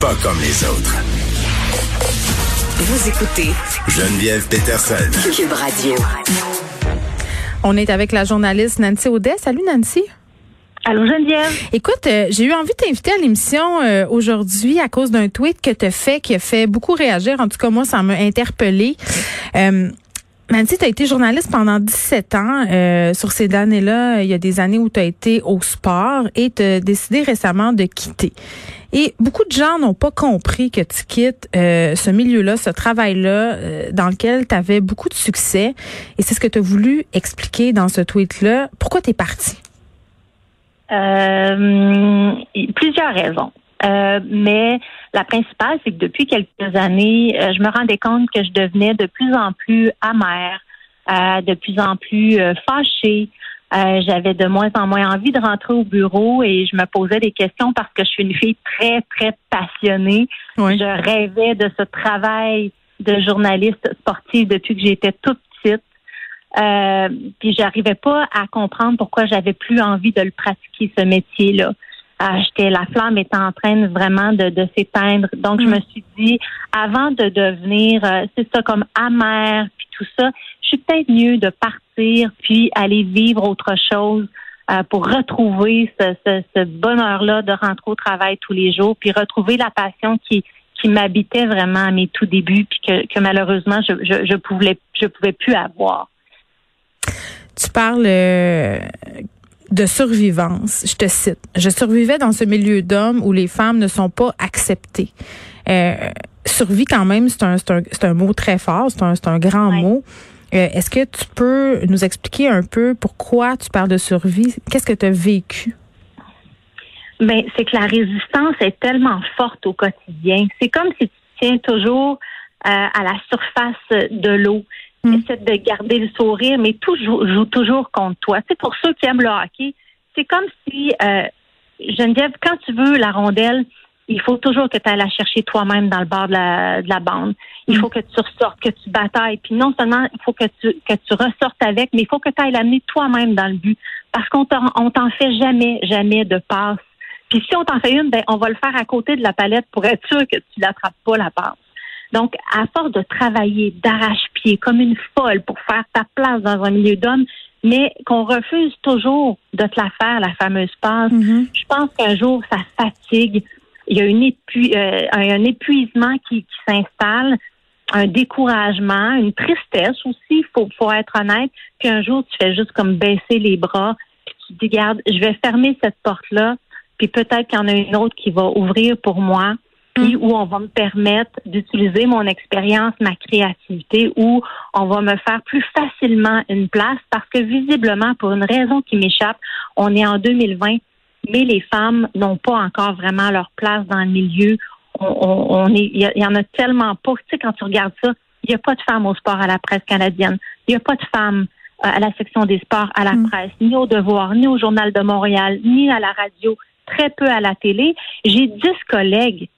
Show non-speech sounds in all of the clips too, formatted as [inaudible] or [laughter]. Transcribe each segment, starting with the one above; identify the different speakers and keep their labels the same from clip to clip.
Speaker 1: Pas comme les autres.
Speaker 2: Vous écoutez
Speaker 1: Geneviève Peterson.
Speaker 2: Cube Radio.
Speaker 3: On est avec la journaliste Nancy Audet. Salut Nancy.
Speaker 4: Allô Geneviève.
Speaker 3: Écoute, euh, j'ai eu envie de t'inviter à l'émission euh, aujourd'hui à cause d'un tweet que tu as fait qui a fait beaucoup réagir. En tout cas, moi, ça m'a interpellé. Euh, Nancy, tu as été journaliste pendant 17 ans. Euh, sur ces années-là, il y a des années où tu as été au sport et tu as décidé récemment de quitter. Et beaucoup de gens n'ont pas compris que tu quittes euh, ce milieu-là, ce travail-là, euh, dans lequel tu avais beaucoup de succès. Et c'est ce que tu as voulu expliquer dans ce tweet-là. Pourquoi tu es parti?
Speaker 4: Euh, plusieurs raisons. Euh, mais la principale, c'est que depuis quelques années, euh, je me rendais compte que je devenais de plus en plus amère, euh, de plus en plus fâchée. J'avais de moins en moins envie de rentrer au bureau et je me posais des questions parce que je suis une fille très, très passionnée. Je rêvais de ce travail de journaliste sportive depuis que j'étais toute petite. Euh, puis j'arrivais pas à comprendre pourquoi j'avais plus envie de le pratiquer ce métier-là. J'étais la flamme était en train vraiment de, de s'éteindre. Donc je mm. me suis dit avant de devenir euh, c'est ça comme amère puis tout ça, je suis peut-être mieux de partir puis aller vivre autre chose euh, pour retrouver ce, ce, ce bonheur-là de rentrer au travail tous les jours puis retrouver la passion qui qui m'habitait vraiment à mes tout débuts puis que, que malheureusement je, je, je pouvais je pouvais plus avoir.
Speaker 3: Tu parles euh, de survivance. Je te cite. Je survivais dans ce milieu d'hommes où les femmes ne sont pas acceptées. Euh, survie quand même, c'est un, un, un, mot très fort, c'est un, un grand mot. Euh, Est-ce que tu peux nous expliquer un peu pourquoi tu parles de survie? Qu'est-ce que tu as vécu?
Speaker 4: Ben, c'est que la résistance est tellement forte au quotidien. C'est comme si tu tiens toujours euh, à la surface de l'eau. Mm. Essaie de garder le sourire, mais tout joue, toujours contre toi. C'est pour ceux qui aiment le hockey, c'est comme si, euh, Geneviève, quand tu veux la rondelle, il faut toujours que tu ailles la chercher toi-même dans le bord de la, de la bande. Il mm. faut que tu ressortes, que tu batailles. Puis non seulement il faut que tu, que tu ressortes avec, mais il faut que tu ailles l'amener toi-même dans le but. Parce qu'on on t'en fait jamais, jamais de passe. Puis si on t'en fait une, ben, on va le faire à côté de la palette pour être sûr que tu l'attrapes pas la passe. Donc, à force de travailler d'arrache-pied comme une folle pour faire ta place dans un milieu d'hommes, mais qu'on refuse toujours de te la faire, la fameuse passe, mm-hmm. je pense qu'un jour, ça fatigue. Il y a une euh, un épuisement qui, s'installe, un découragement, une tristesse aussi, il faut, faut être honnête. Puis un jour, tu fais juste comme baisser les bras, puis tu te dis, regarde, je vais fermer cette porte-là, puis peut-être qu'il y en a une autre qui va ouvrir pour moi puis mm. où on va me permettre d'utiliser mon expérience, ma créativité, où on va me faire plus facilement une place parce que visiblement, pour une raison qui m'échappe, on est en 2020, mais les femmes n'ont pas encore vraiment leur place dans le milieu. On, est, il y, en a tellement pas. Tu sais, quand tu regardes ça, il n'y a pas de femmes au sport à la presse canadienne. Il n'y a pas de femmes euh, à la section des sports à la mm. presse, ni au Devoir, ni au Journal de Montréal, ni à la radio, très peu à la télé. J'ai dix collègues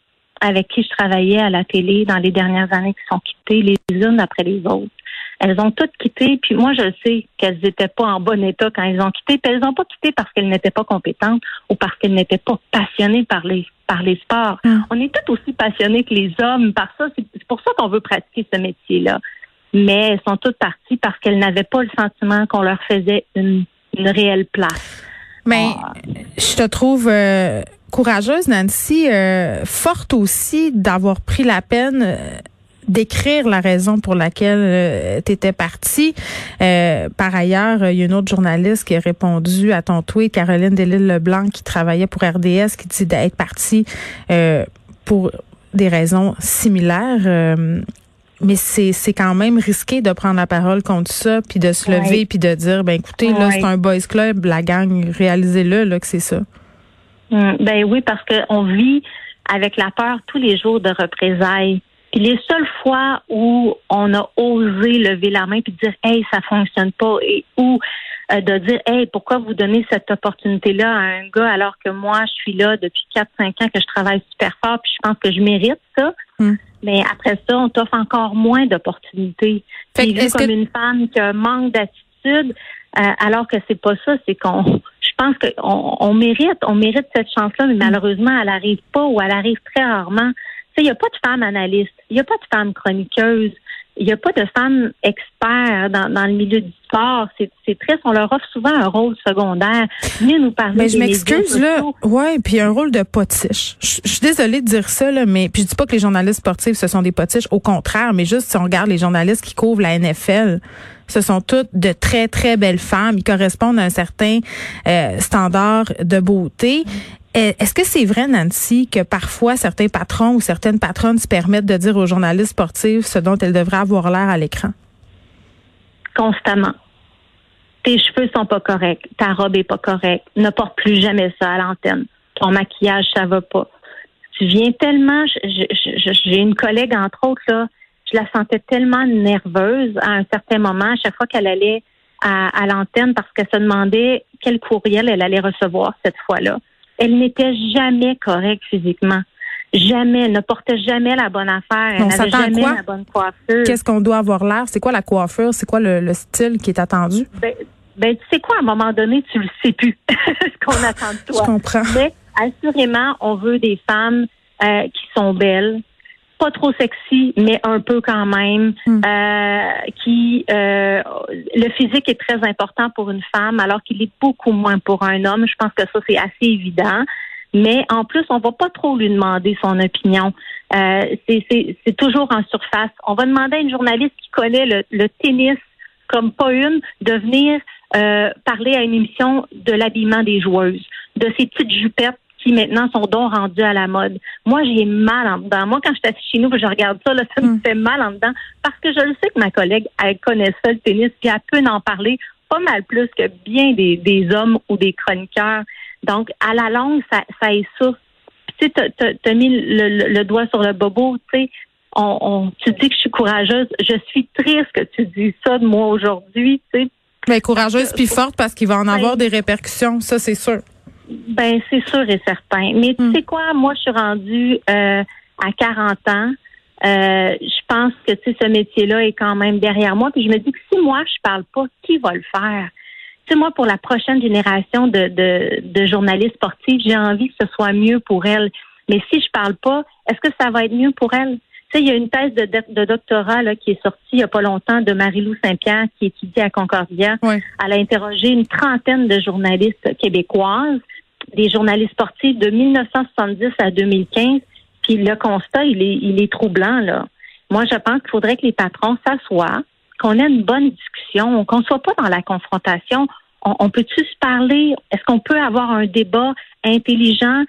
Speaker 4: avec qui je travaillais à la télé dans les dernières années qui sont quittées les unes après les autres. Elles ont toutes quitté, puis moi je sais qu'elles n'étaient pas en bon état quand elles ont quitté, puis elles n'ont pas quitté parce qu'elles n'étaient pas compétentes ou parce qu'elles n'étaient pas passionnées par les par les sports. Ah. On est toutes aussi passionnés que les hommes par ça. C'est pour ça qu'on veut pratiquer ce métier-là. Mais elles sont toutes parties parce qu'elles n'avaient pas le sentiment qu'on leur faisait une, une réelle place.
Speaker 3: Mais ah. je te trouve euh, courageuse, Nancy, euh, forte aussi d'avoir pris la peine euh, d'écrire la raison pour laquelle euh, tu étais partie. par ailleurs, il y a une autre journaliste qui a répondu à ton tweet, Caroline Delisle-Leblanc, qui travaillait pour RDS, qui dit d'être partie pour des raisons similaires. mais c'est, c'est quand même risqué de prendre la parole contre ça, puis de se lever, puis de dire, ben écoutez, là, c'est un boys club, la gang, réalisez-le, là, que c'est ça.
Speaker 4: Hum, ben oui, parce qu'on vit avec la peur tous les jours de représailles. Puis les seules fois où on a osé lever la main puis dire hey ça fonctionne pas et ou euh, de dire hey pourquoi vous donnez cette opportunité là à un gars alors que moi je suis là depuis 4 5 ans que je travaille super fort puis je pense que je mérite ça. Hum. Mais après ça on t'offre encore moins d'opportunités. Puis comme une femme qui a un manque d'attitude euh, alors que c'est pas ça, c'est qu'on pense qu'on on mérite, on mérite cette chance-là, mais malheureusement, elle arrive pas ou elle arrive très rarement. Il n'y a pas de femme analyste, il n'y a pas de femme chroniqueuse, il n'y a pas de femmes experts dans, dans le milieu du sport. C'est triste. On leur offre souvent un rôle secondaire.
Speaker 3: Mais nous parler Mais je m'excuse là. Ouais, puis un rôle de potiche. Je, suis désolée de dire ça là, mais puis je dis pas que les journalistes sportifs ce sont des potiches. Au contraire, mais juste si on regarde les journalistes qui couvrent la NFL, ce sont toutes de très très belles femmes. Ils correspondent à un certain euh, standard de beauté. Est-ce que c'est vrai, Nancy, que parfois certains patrons ou certaines patronnes se permettent de dire aux journalistes sportifs ce dont elles devraient avoir l'air à l'écran?
Speaker 4: Constamment. Tes cheveux sont pas corrects, ta robe est pas correcte, ne porte plus jamais ça à l'antenne. Ton maquillage, ça va pas. Tu viens tellement, j'ai une collègue, entre autres, là, je la sentais tellement nerveuse à un certain moment, à chaque fois qu'elle allait à, à l'antenne, parce qu'elle se demandait quel courriel elle allait recevoir cette fois-là elle n'était jamais correcte physiquement. Jamais, elle ne portait jamais la bonne affaire. Elle n'avait jamais la bonne coiffure.
Speaker 3: Qu'est-ce qu'on doit avoir l'air? C'est quoi la coiffure? C'est quoi le, style qui est attendu?
Speaker 4: Ben, ben, tu sais quoi, à un moment donné, tu le sais plus [laughs] ce qu'on attend de toi?
Speaker 3: Je comprends.
Speaker 4: Mais assurément, on veut des femmes euh, qui sont belles, pas trop sexy, mais un peu quand même. Hmm. Euh, qui euh, le physique est très important pour une femme, alors qu'il est beaucoup moins pour un homme. Je pense que ça c'est assez évident. Mais en plus, on va pas trop lui demander son opinion. Euh, c'est toujours en surface. On va demander à une journaliste qui connaît le, le tennis comme pas une de venir euh, parler à une émission de l'habillement des joueuses, de ces petites jupettes qui maintenant sont donc rendus à la mode. Moi, j'ai mal en dedans. Moi, quand je suis chez nous, je regarde ça, là, ça me hmm. fait mal en dedans parce que je le sais que ma collègue, elle connaît ça, le tennis, puis elle peut en parler pas mal plus que bien des, des hommes ou des chroniqueurs. Donc, à la longue, ça, ça est ça. Tu sais, tu as mis le, doigt sur le bobo, tu sais. On, on, tu dis que je suis courageuse. Je suis triste que tu dis ça de moi aujourd'hui, tu sais.
Speaker 3: Mais courageuse puis forte parce qu'il va en avoir des répercussions, ça c'est sûr.
Speaker 4: Ben, c'est sûr et certain. Mais tu hmm. sais quoi, moi, je suis rendue euh, à 40 ans. Euh, je pense que tu sais, ce métier-là est quand même derrière moi. Puis je me dis que si moi, je parle pas, qui va le faire? Tu sais, moi, pour la prochaine génération de, de, de journalistes sportifs, j'ai envie que ce soit mieux pour elles. Mais si je parle pas, est-ce que ça va être mieux pour elles? Tu sais, il y a une thèse de, de, doctorat là, qui est sortie il y a pas longtemps de Marie-Lou Saint-Pierre qui étudie à Concordia. Elle a interrogé une trentaine de journalistes québécoises des journalistes sportifs de 1970 à 2015. Puis le constat, il est, il est troublant, là. Moi, je pense qu'il faudrait que les patrons s'assoient, qu'on ait une bonne discussion, qu'on ne soit pas dans la confrontation. On, peut-tu se parler? Est-ce qu'on peut avoir un débat intelligent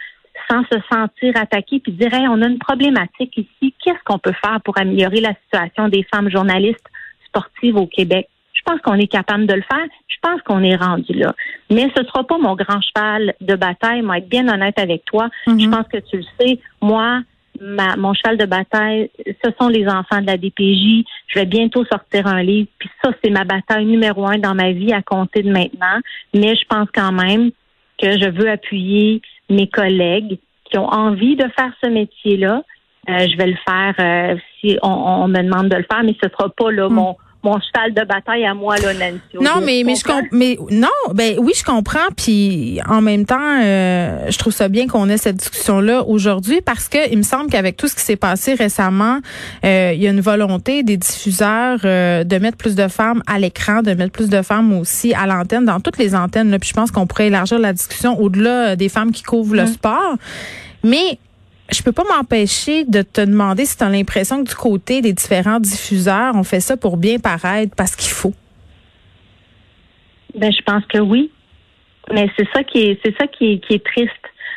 Speaker 4: sans se sentir attaqué puis dire, on a une problématique ici. Qu'est-ce qu'on peut faire pour améliorer la situation des femmes journalistes sportives au Québec? Je pense qu'on est capable de le faire pense qu'on est rendu là. Mais ce sera pas mon grand cheval de bataille. Moi, être bien honnête avec toi, je mhm. pense que tu le sais. Moi, ma, mon cheval de bataille, ce sont les enfants de la DPJ. Je vais bientôt sortir un livre. Puis ça, c'est ma bataille numéro un dans ma vie à compter de maintenant. Mais je pense quand même que je veux appuyer mes collègues qui ont envie de faire ce métier-là. Euh, je vais le faire euh, si on, me demande de le faire, mais ce sera pas là mhm. mon mon cheval de bataille à moi là Nancy.
Speaker 3: Non mais mais je mais non ben oui je comprends puis en même temps euh, je trouve ça bien qu'on ait cette discussion là aujourd'hui parce que il me semble qu'avec tout ce qui s'est passé récemment euh, il y a une volonté des diffuseurs euh, de mettre plus de femmes à l'écran de mettre plus de femmes aussi à l'antenne dans toutes les antennes là puis je pense qu'on pourrait élargir la discussion au-delà des femmes qui couvrent le hum. sport mais je peux pas m'empêcher de te demander si tu as l'impression que du côté des différents diffuseurs, on fait ça pour bien paraître parce qu'il faut.
Speaker 4: Ben, je pense que oui. Mais c'est ça qui est, c'est ça qui est, qui est triste.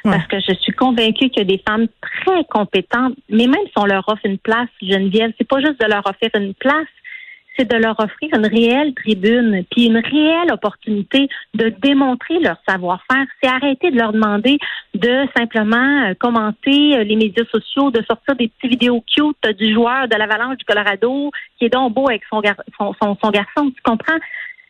Speaker 4: Parce que je suis convaincue qu'il y a des femmes très compétentes, mais même si on leur offre une place, Geneviève, c'est pas juste de leur offrir une place, c'est de leur offrir une réelle tribune, puis une réelle opportunité de démontrer leur savoir-faire. C'est arrêter de leur demander de simplement euh, commenter euh, les médias sociaux, de sortir des petites vidéos cute du joueur de l'Avalanche du Colorado qui est donc beau avec son, son, son, garçon. Tu comprends?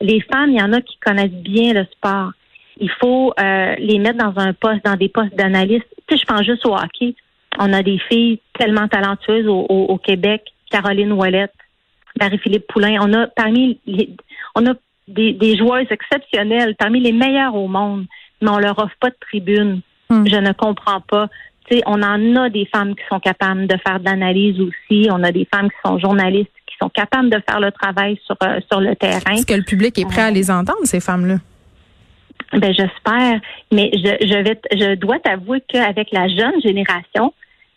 Speaker 4: Les femmes, il y en a qui connaissent bien le sport. Il faut euh, les mettre dans un poste, dans des postes d'analyste. Tu sais, je pense juste au hockey. On a des filles tellement talentueuses au, au Québec. Caroline Ouellette, Marie-Philippe Poulain. On a parmi les, on a des, des joueuses exceptionnelles, parmi les meilleures au monde. mais on leur offre pas de tribune.
Speaker 3: Hmm.
Speaker 4: Je ne comprends pas. Tu sais, on en a des femmes qui sont capables de faire de l'analyse aussi. On a des femmes qui sont journalistes, qui sont capables de faire le travail sur, euh, sur le terrain.
Speaker 3: Est-ce que le public est prêt à les entendre, ces femmes-là?
Speaker 4: Ben j'espère, mais je, je vais, je dois t'avouer qu'avec la jeune génération,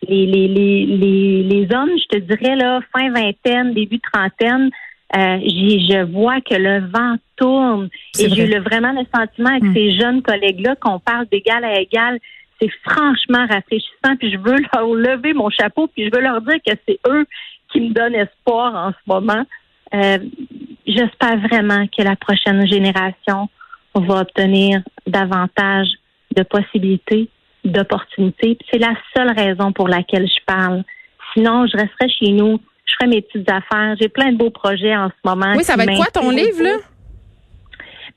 Speaker 4: les, les, les, les, les hommes, je te dirais là, fin vingtaine, début trentaine, euh, je vois que le vent tourne et j'ai eu vraiment le sentiment avec
Speaker 3: Mm.
Speaker 4: ces jeunes collègues-là qu'on parle d'égal à égal. C'est franchement rafraîchissant, puis je veux leur lever mon chapeau, puis je veux leur dire que c'est eux qui me donnent espoir en ce moment. Euh, J'espère vraiment que la prochaine génération va obtenir davantage de possibilités, d'opportunités. C'est la seule raison pour laquelle je parle. Sinon, je resterais chez nous, je ferais mes petites affaires. J'ai plein de beaux projets en ce moment.
Speaker 3: Oui, ça va être quoi ton livre, là?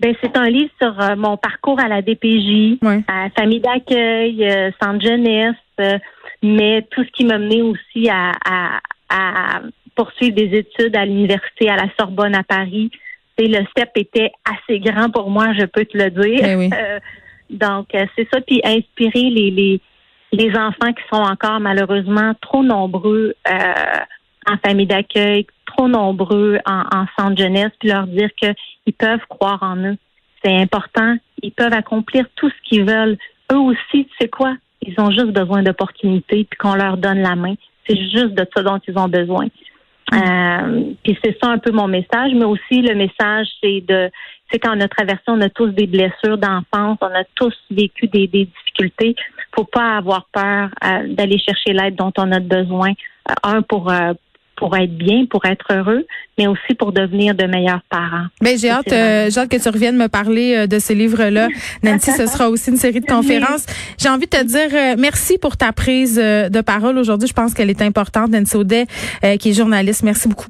Speaker 4: Ben, c'est un livre sur euh, mon parcours à la DPJ,
Speaker 3: Oui.
Speaker 4: à famille d'accueil, euh, centre jeunesse, euh, mais tout ce qui m'a mené aussi à, à, à poursuivre des études à l'université à la Sorbonne à Paris. Et le step était assez grand pour moi, je peux te le dire.
Speaker 3: Eh oui.
Speaker 4: Donc, euh, c'est ça, puis inspirer les, les, enfants qui sont encore malheureusement trop nombreux euh, en famille d'accueil, trop nombreux en, en centre jeunesse, puis leur dire qu'ils peuvent croire en eux. C'est important. Ils peuvent accomplir tout ce qu'ils veulent. Eux aussi, tu sais quoi? Ils ont juste besoin d'opportunités, puis qu'on leur donne la main. C'est juste de ça dont ils ont besoin. Euh, puis c'est ça un peu mon message, mais aussi le message, c'est de, c'est quand on a traversé, on a tous des blessures d'enfance, on a tous vécu des, des difficultés. Faut pas avoir peur euh, d'aller chercher l'aide dont on a besoin. Euh, un pour euh, pour être bien, pour être heureux, mais aussi pour devenir de meilleurs parents.
Speaker 3: Ben, j'ai hâte, euh, j'ai hâte que tu reviennes me parler euh, de ces livres-là. [laughs] Nancy, ce sera aussi une série de conférences. J'ai envie de te dire euh, merci pour ta prise de parole aujourd'hui. Je pense qu'elle est importante. Nancy Audet, qui est journaliste. Merci beaucoup.